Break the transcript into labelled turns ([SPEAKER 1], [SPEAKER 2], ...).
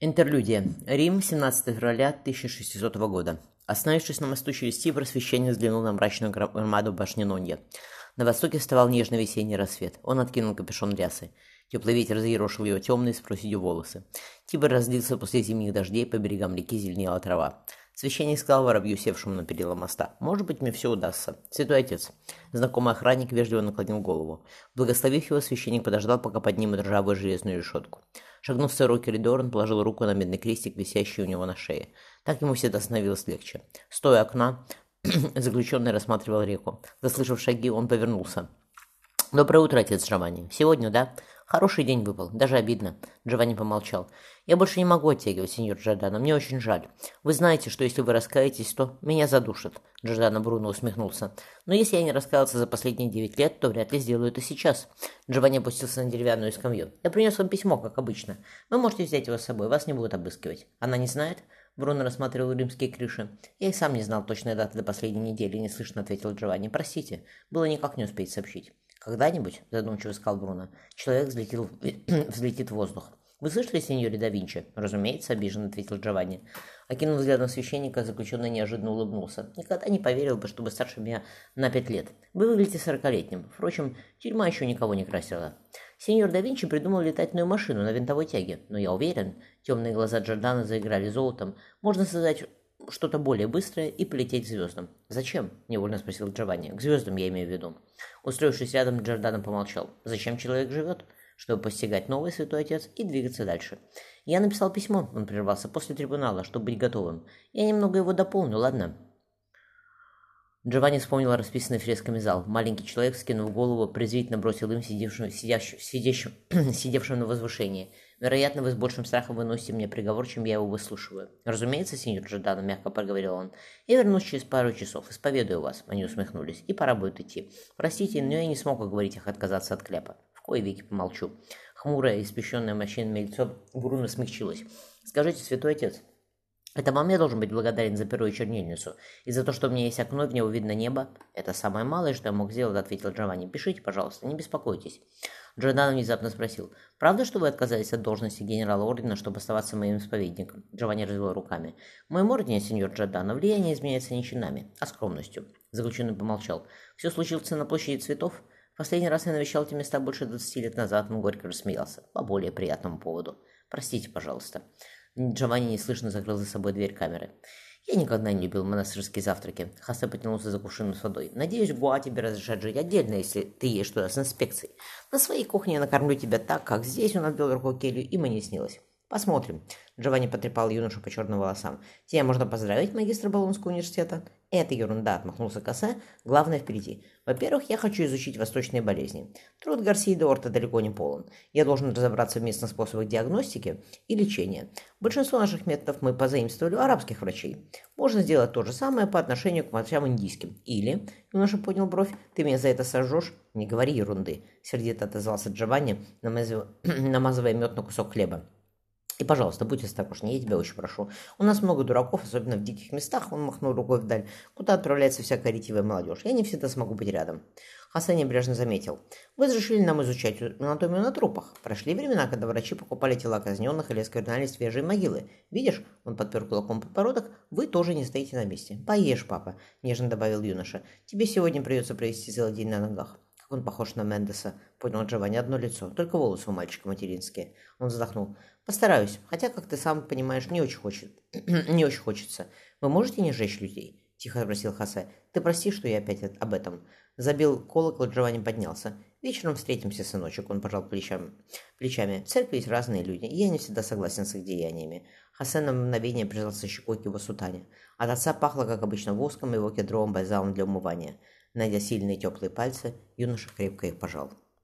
[SPEAKER 1] Интерлюдия. Рим, 17 февраля 1600 года. Остановившись на мосту через Тибр, священник взглянул на мрачную громаду башни Нонья. На востоке вставал нежный весенний рассвет. Он откинул капюшон рясы. Теплый ветер заерошил его темные с проседью волосы. Тибр разлился после зимних дождей, по берегам реки зеленела трава. Священник сказал воробью, севшему на перила моста. «Может быть, мне все удастся. Святой отец». Знакомый охранник вежливо наклонил голову. Благословив его, священник подождал, пока поднимут ржавую железную решетку. Шагнув в сырой коридор, он положил руку на медный крестик, висящий у него на шее. Так ему всегда становилось легче. Стоя окна, заключенный рассматривал реку. Заслышав шаги, он повернулся. «Доброе утро, отец Джованни. Сегодня, да? Хороший день выпал, даже обидно. Джованни помолчал. Я больше не могу оттягивать, сеньор Джордано, мне очень жаль. Вы знаете, что если вы раскаетесь, то меня задушат. Джордано Бруно усмехнулся. Но если я не раскаялся за последние девять лет, то вряд ли сделаю это сейчас. Джованни опустился на деревянную скамью. Я принес вам письмо, как обычно. Вы можете взять его с собой, вас не будут обыскивать. Она не знает? Бруно рассматривал римские крыши. «Я и сам не знал точной даты до последней недели», — неслышно ответил Джованни. «Простите, было никак не успеть сообщить». «Когда-нибудь», — задумчиво сказал Бруно, — «человек взлетел, взлетит в воздух». «Вы слышали, сеньоре да Винчи?» «Разумеется», — обиженно ответил Джованни. Окинув взглядом священника, заключенный неожиданно улыбнулся. «Никогда не поверил бы, чтобы старше меня на пять лет. Вы выглядите сорокалетним. Впрочем, тюрьма еще никого не красила. Сеньор да Винчи придумал летательную машину на винтовой тяге, но я уверен, темные глаза Джордана заиграли золотом, можно создать что-то более быстрое и полететь к звездам. «Зачем?» – невольно спросил Джованни. «К звездам я имею в виду». Устроившись рядом, Джордано помолчал. «Зачем человек живет?» чтобы постигать новый святой отец и двигаться дальше. Я написал письмо, он прервался после трибунала, чтобы быть готовым. Я немного его дополню, ладно? Джованни вспомнил расписанный фресками зал. Маленький человек, скинув голову, презрительно бросил им сидевшим, сидящим, сидящим, сидевшим на возвышении. «Вероятно, вы с большим страхом выносите мне приговор, чем я его выслушиваю». «Разумеется, сеньор Джордано», — мягко проговорил он. «Я вернусь через пару часов, исповедую вас». Они усмехнулись. «И пора будет идти. Простите, но я не смог уговорить их отказаться от кляпа». Ой, Вики, помолчу. Хмурое, испещенное морщинами лицо Бруно смягчилось. Скажите, святой отец, это вам я должен быть благодарен за перо и чернильницу. И за то, что у меня есть окно, в него видно небо. Это самое малое, что я мог сделать, ответил Джованни. Пишите, пожалуйста, не беспокойтесь. Джордан внезапно спросил. «Правда, что вы отказались от должности генерала ордена, чтобы оставаться моим исповедником?» Джованни развел руками. «В моем ордене, сеньор Джордано, влияние изменяется не чинами, а скромностью». Заключенный помолчал. «Все случилось на площади цветов?» Последний раз я навещал эти места больше 20 лет назад, он горько рассмеялся. По более приятному поводу. Простите, пожалуйста. Джованни неслышно закрыл за собой дверь камеры. Я никогда не любил монастырские завтраки. Хасе потянулся за кувшином с водой. Надеюсь, Гуа тебе разрешат жить отдельно, если ты ешь туда с инспекцией. На своей кухне я накормлю тебя так, как здесь он отбил верху келью, и мне снилось. Посмотрим. Джованни потрепал юношу по черным волосам. Тебя можно поздравить, магистр Болонского университета. Это ерунда, отмахнулся Кассе. Главное впереди. Во-первых, я хочу изучить восточные болезни. Труд Гарсии Дуорта далеко не полон. Я должен разобраться в местных способах диагностики и лечения. Большинство наших методов мы позаимствовали у арабских врачей. Можно сделать то же самое по отношению к врачам индийским. Или, юноша поднял бровь, ты меня за это сожжешь? Не говори ерунды, сердито отозвался Джованни, намазывая мед на кусок хлеба. И, пожалуйста, будь осторожнее, я тебя очень прошу. У нас много дураков, особенно в диких местах, он махнул рукой вдаль, куда отправляется всякая ретивая молодежь. Я не всегда смогу быть рядом. Хасан небрежно заметил. Вы разрешили нам изучать анатомию на трупах. Прошли времена, когда врачи покупали тела казненных или осквернали свежие могилы. Видишь, он подпер кулаком подбородок, вы тоже не стоите на месте. Поешь, папа, нежно добавил юноша. Тебе сегодня придется провести целый день на ногах. Он похож на Мендеса, понял Джованни, одно лицо, только волосы у мальчика материнские. Он вздохнул. Постараюсь, хотя, как ты сам понимаешь, не очень хочет, не очень хочется. Вы можете не жечь людей? Тихо спросил Хосе. Ты прости, что я опять об этом. Забил колокол, Джованни поднялся. Вечером встретимся, сыночек, он пожал плечами. плечами. В церкви есть разные люди, и я не всегда согласен с их деяниями. Хосе на мгновение прижался щекой к его сутане. От отца пахло, как обычно, воском и его кедровым бальзамом для умывания. Найдя сильные теплые пальцы, юноша крепко их пожал.